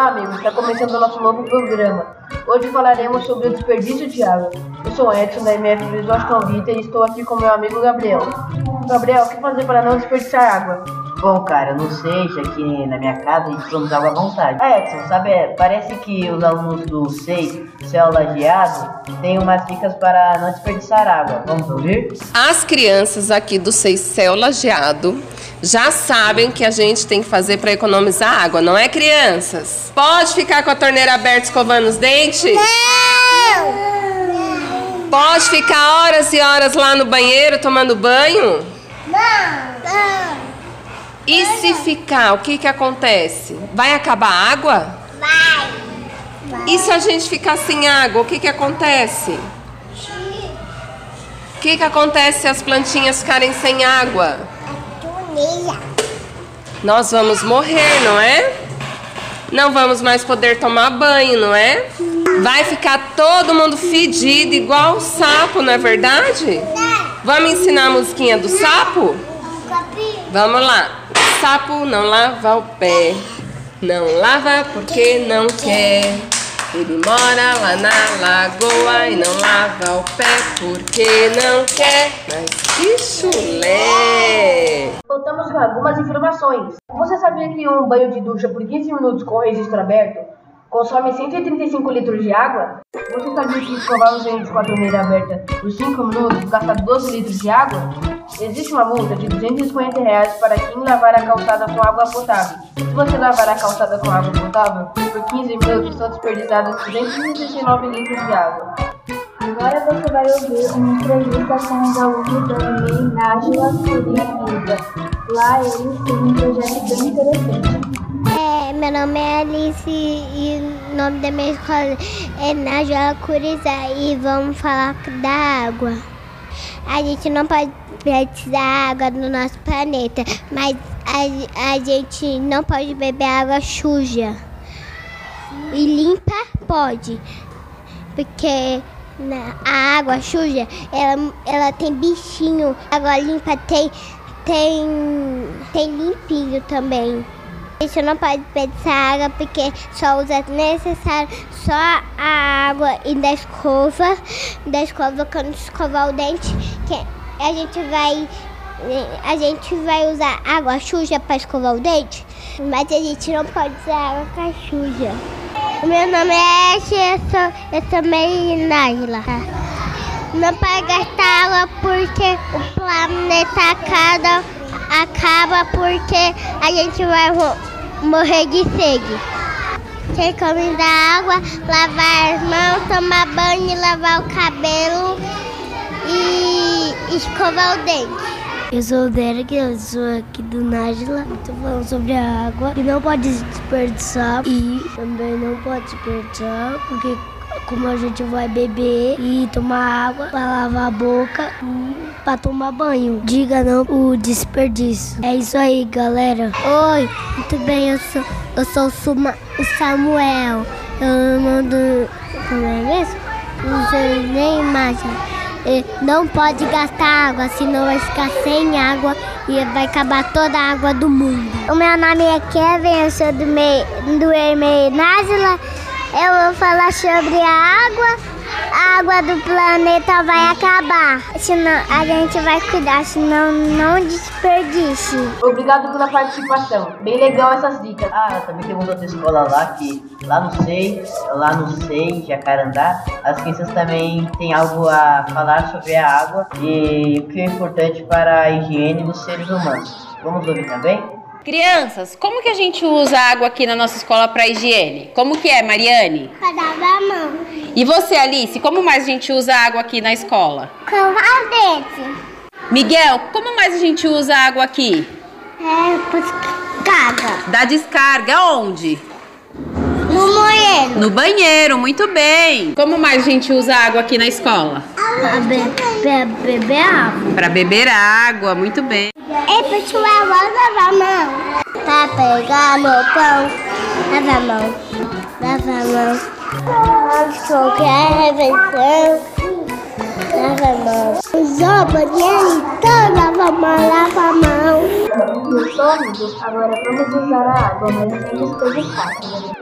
Olá, amigos. Está começando o nosso novo programa. Hoje falaremos sobre o desperdício de água. Eu sou Edson, da MF Washington Vita, e estou aqui com meu amigo Gabriel. Gabriel, o que fazer para não desperdiçar água? Bom, cara, eu não sei, já que na minha casa a gente toma água à vontade. Ah, Edson, sabe, é, parece que os alunos do SEI, Céu Lajeado, têm umas dicas para não desperdiçar água. Vamos ouvir? As crianças aqui do SEI Céu Lajeado já sabem que a gente tem que fazer para economizar água, não é, crianças? Pode ficar com a torneira aberta escovando os dentes? Não! Pode ficar horas e horas lá no banheiro tomando banho? Não! Não! E se ficar, o que que acontece? Vai acabar a água? Vai. Vai. E se a gente ficar sem água, o que que acontece? O que que acontece se as plantinhas ficarem sem água? Nós vamos morrer, não é? Não vamos mais poder tomar banho, não é? Vai ficar todo mundo fedido igual o sapo, não é verdade? Vamos ensinar a musiquinha do sapo? Vamos lá. Sapo não lava o pé, não lava porque não quer. Ele mora lá na lagoa e não lava o pé porque não quer. Mas que chulé! Voltamos com algumas informações. Você sabia que um banho de ducha por 15 minutos com o registro aberto consome 135 litros de água? Você sabia que escovar os dentes com a torneira aberta por 5 minutos gasta 12 litros de água? Existe uma multa de 250 reais para quem lavar a calçada com água potável. Se você lavar a calçada com água potável, por 15 minutos são desperdiçados 269 litros de água. Agora você vai ouvir uma entrevista com o Gaúcho da Nájila Curitiba. Lá eles têm um projeto bem interessante. Meu nome é Alice e o nome da minha escola é Nájila Curizá e vamos falar da água. A gente não pode precisar água no nosso planeta, mas a, a gente não pode beber água suja. E limpa pode, porque a água suja ela, ela tem bichinho, a água limpa tem, tem, tem limpinho também. A gente não pode desperdiçar água porque só usa necessário só a água e da escova, da escova quando escovar o dente, que a gente vai a gente vai usar água suja para escovar o dente, mas a gente não pode usar água suja. O meu nome é Ashe, eu sou, eu sou Nájila. Não pode gastar água porque o planeta acaba, acaba porque a gente vai morrer de sede. Tem que dar água, lavar as mãos, tomar banho, lavar o cabelo e escovar o dente. Eu sou o Derek, eu sou aqui do Nájila. Estou falando sobre a água que não pode desperdiçar e também não pode desperdiçar porque como a gente vai beber e tomar água para lavar a boca e para tomar banho. Diga não o desperdício. É isso aí, galera. Oi, muito bem, eu sou, eu sou o Samuel. Eu mando. Como é isso? Não sei nem imagem não pode gastar água, senão vai ficar sem água e vai acabar toda a água do mundo. O meu nome é Kevin, eu sou do, meio, do Násila. Eu vou falar sobre a água a água do planeta vai acabar. Senão a gente vai cuidar, senão não desperdice. Obrigado pela participação. Bem legal essas dicas. Ah, também tem uma outra escola lá que lá no SEI, lá no SEI, Jacarandá, as crianças também têm algo a falar sobre a água e o que é importante para a higiene dos seres humanos. Vamos ouvir também? Crianças, como que a gente usa água aqui na nossa escola para higiene? Como que é, Mariane? Lavar a mão. E você, Alice, como mais a gente usa água aqui na escola? Com os dentes. Miguel, como mais a gente usa água aqui? É, descarga. Da descarga, onde? No banheiro. No banheiro, muito bem. Como mais a gente usa água aqui na escola? Para be beber água. Para beber água, muito bem. Ei, pessoal, lavar a mão. Pra pegar no pão. Lava a mão. Lava a mão. Qualquer refeição. Lava a mão. Usou o banheiro, então lava a mão, lava a mão. Meus amigos, agora vamos usar a água, mas sem desperdiçar.